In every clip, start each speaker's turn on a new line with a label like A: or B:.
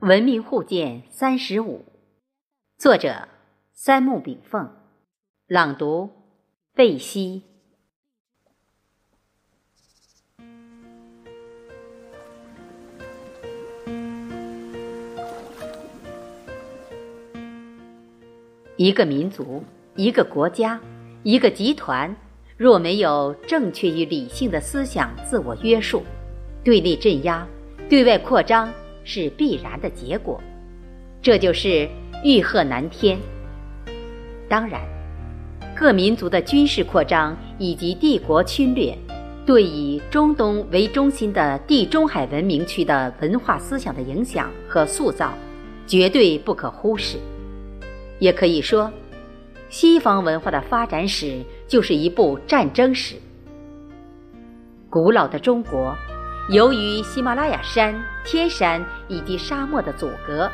A: 文明互鉴三十五，作者三木炳凤，朗读贝西。一个民族，一个国家，一个集团，若没有正确与理性的思想自我约束，对内镇压，对外扩张。是必然的结果，这就是欲壑难填。当然，各民族的军事扩张以及帝国侵略，对以中东为中心的地中海文明区的文化思想的影响和塑造，绝对不可忽视。也可以说，西方文化的发展史就是一部战争史。古老的中国。由于喜马拉雅山、天山以及沙漠的阻隔，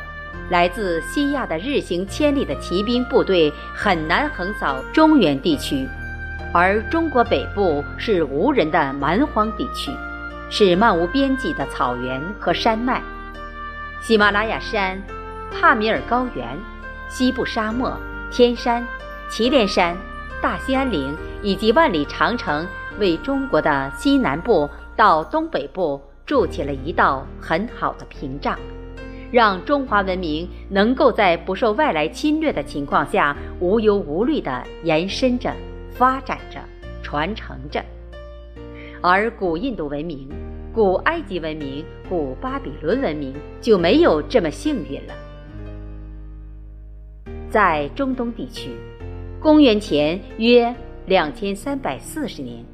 A: 来自西亚的日行千里的骑兵部队很难横扫中原地区，而中国北部是无人的蛮荒地区，是漫无边际的草原和山脉。喜马拉雅山、帕米尔高原、西部沙漠、天山、祁连山、大兴安岭以及万里长城，为中国的西南部。到东北部筑起了一道很好的屏障，让中华文明能够在不受外来侵略的情况下无忧无虑地延伸着、发展着、传承着。而古印度文明、古埃及文明、古巴比伦文明就没有这么幸运了。在中东地区，公元前约两千三百四十年。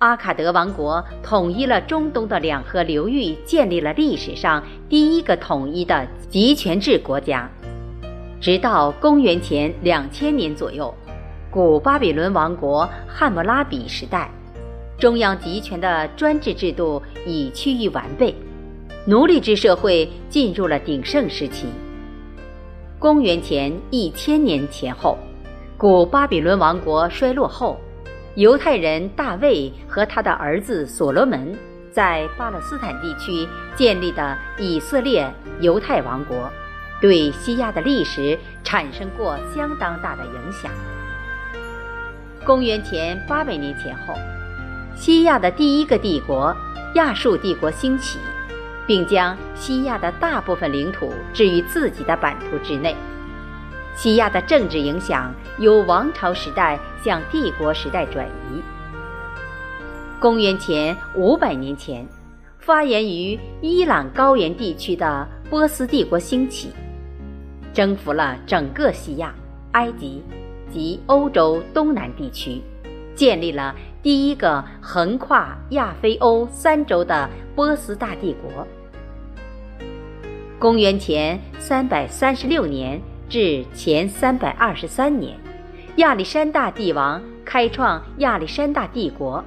A: 阿卡德王国统一了中东的两河流域，建立了历史上第一个统一的集权制国家。直到公元前两千年左右，古巴比伦王国汉谟拉比时代，中央集权的专制制度已趋于完备，奴隶制社会进入了鼎盛时期。公元前一千年前后，古巴比伦王国衰落后。犹太人大卫和他的儿子所罗门在巴勒斯坦地区建立的以色列犹太王国，对西亚的历史产生过相当大的影响。公元前八百年前后，西亚的第一个帝国亚述帝国兴起，并将西亚的大部分领土置于自己的版图之内。西亚的政治影响由王朝时代向帝国时代转移。公元前五百年前，发源于伊朗高原地区的波斯帝国兴起，征服了整个西亚、埃及及欧洲东南地区，建立了第一个横跨亚非欧三洲的波斯大帝国。公元前三百三十六年。至前三百二十三年，亚历山大帝王开创亚历山大帝国，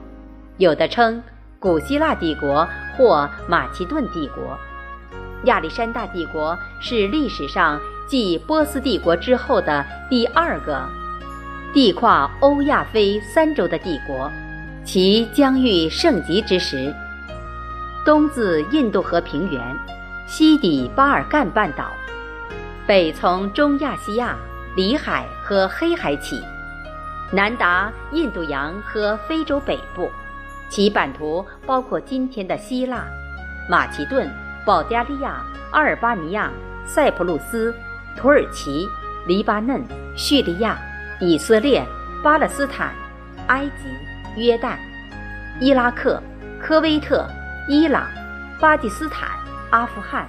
A: 有的称古希腊帝国或马其顿帝国。亚历山大帝国是历史上继波斯帝国之后的第二个地跨欧亚非三洲的帝国，其疆域盛极之时，东自印度河平原，西抵巴尔干半岛。北从中亚西亚、里海和黑海起，南达印度洋和非洲北部，其版图包括今天的希腊、马其顿、保加利亚、阿尔巴尼亚、塞浦路斯、土耳其、黎巴嫩、叙利亚、以色列、巴勒斯坦、埃及、约旦、伊拉克、科威特、伊朗、巴基斯坦、阿富汗。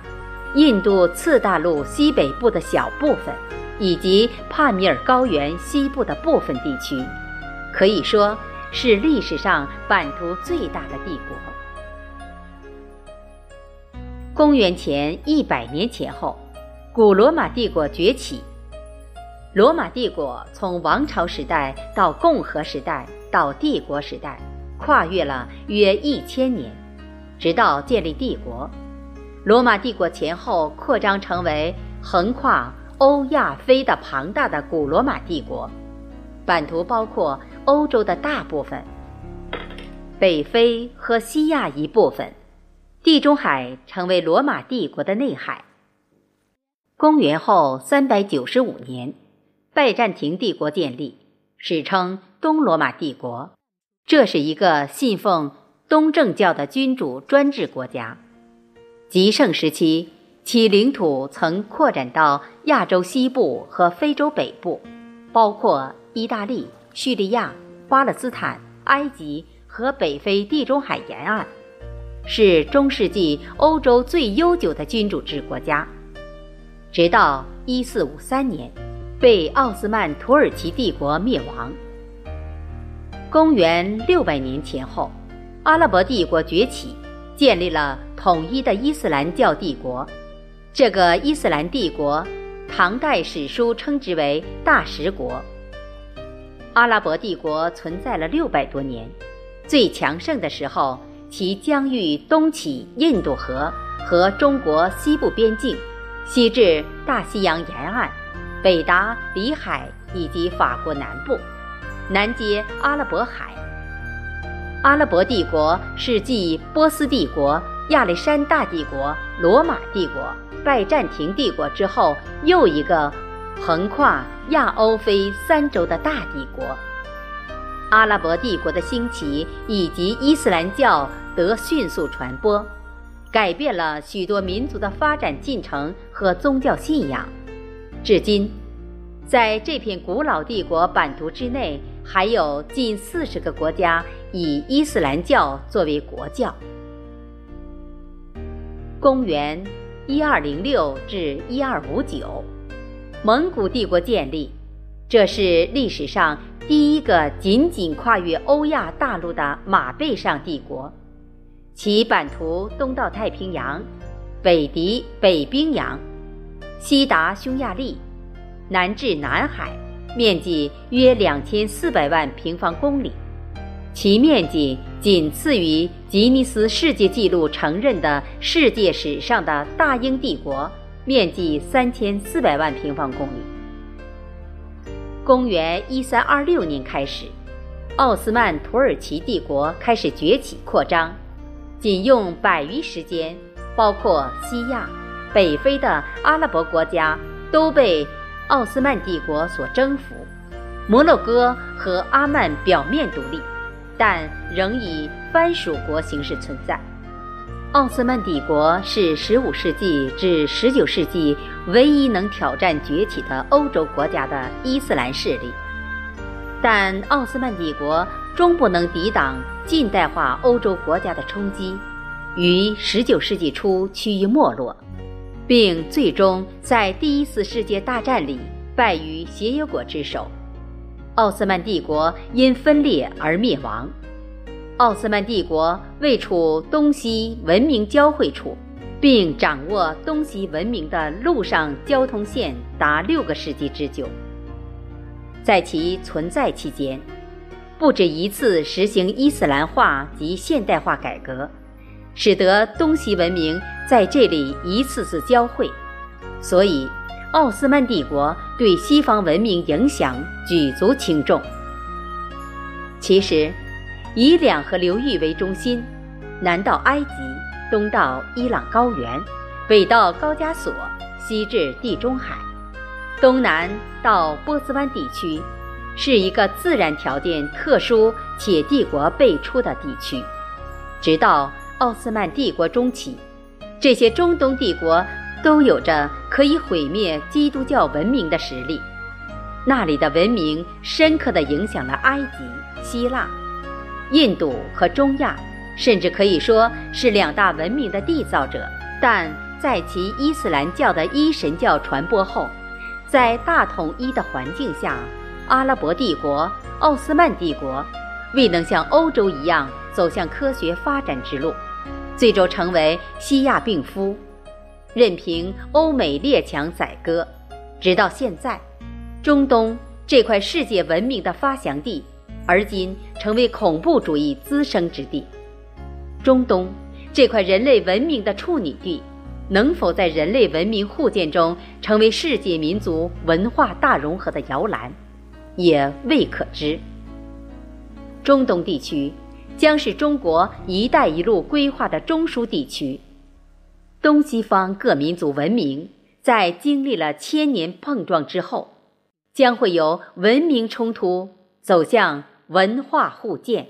A: 印度次大陆西北部的小部分，以及帕米尔高原西部的部分地区，可以说是历史上版图最大的帝国。公元前一百年前后，古罗马帝国崛起。罗马帝国从王朝时代到共和时代到帝国时代，跨越了约一千年，直到建立帝国。罗马帝国前后扩张成为横跨欧亚非的庞大的古罗马帝国，版图包括欧洲的大部分、北非和西亚一部分，地中海成为罗马帝国的内海，公元后三百九十五年，拜占庭帝国建立，史称东罗马帝国。这是一个信奉东正教的君主专制国家。极盛时期，其领土曾扩展到亚洲西部和非洲北部，包括意大利、叙利亚、巴勒斯坦、埃及和北非地中海沿岸，是中世纪欧洲最悠久的君主制国家。直到一四五三年，被奥斯曼土耳其帝国灭亡。公元六百年前后，阿拉伯帝国崛起，建立了统一的伊斯兰教帝国。这个伊斯兰帝国，唐代史书称之为大食国。阿拉伯帝国存在了六百多年，最强盛的时候，其疆域东起印度河和中国西部边境。西至大西洋沿岸，北达里海以及法国南部，南接阿拉伯海。阿拉伯帝国是继波斯帝国、亚历山大帝国、罗马帝国、拜占庭帝国之后又一个横跨亚欧非三洲的大帝国。阿拉伯帝国的兴起以及伊斯兰教得迅速传播。改变了许多民族的发展进程和宗教信仰，至今，在这片古老帝国版图之内，还有近四十个国家以伊斯兰教作为国教。公元一二零六至一二五九，蒙古帝国建立，这是历史上第一个仅仅跨越欧亚大陆的马背上帝国。其版图东到太平洋，北抵北冰洋，西达匈牙利，南至南海，面积约两千四百万平方公里，其面积仅次于吉尼斯世界纪录承认的世界史上的大英帝国，面积三千四百万平方公里。公元一三二六年开始，奥斯曼土耳其帝国开始崛起扩张。仅用百余时间，包括西亚、北非的阿拉伯国家都被奥斯曼帝国所征服。摩洛哥和阿曼表面独立，但仍以藩属国形式存在。奥斯曼帝国是15世纪至19世纪唯一能挑战崛起的欧洲国家的伊斯兰势力，但奥斯曼帝国。终不能抵挡近代化欧洲国家的冲击，于19世纪初趋于没落，并最终在第一次世界大战里败于协约国之手。奥斯曼帝国因分裂而灭亡。奥斯曼帝国位处东西文明交汇处，并掌握东西文明的陆上交通线达六个世纪之久。在其存在期间。不止一次实行伊斯兰化及现代化改革，使得东西文明在这里一次次交汇，所以奥斯曼帝国对西方文明影响举足轻重。其实，以两河流域为中心，南到埃及，东到伊朗高原，北到高加索，西至地中海，东南到波斯湾地区。是一个自然条件特殊且帝国辈出的地区。直到奥斯曼帝国中期，这些中东帝国都有着可以毁灭基督教文明的实力。那里的文明深刻地影响了埃及、希腊、印度和中亚，甚至可以说是两大文明的缔造者。但在其伊斯兰教的一神教传播后，在大统一的环境下。阿拉伯帝国、奥斯曼帝国未能像欧洲一样走向科学发展之路，最终成为西亚病夫，任凭欧美列强宰割。直到现在，中东这块世界文明的发祥地，而今成为恐怖主义滋生之地。中东这块人类文明的处女地，能否在人类文明互鉴中成为世界民族文化大融合的摇篮？也未可知。中东地区将是中国“一带一路”规划的中枢地区，东西方各民族文明在经历了千年碰撞之后，将会由文明冲突走向文化互鉴。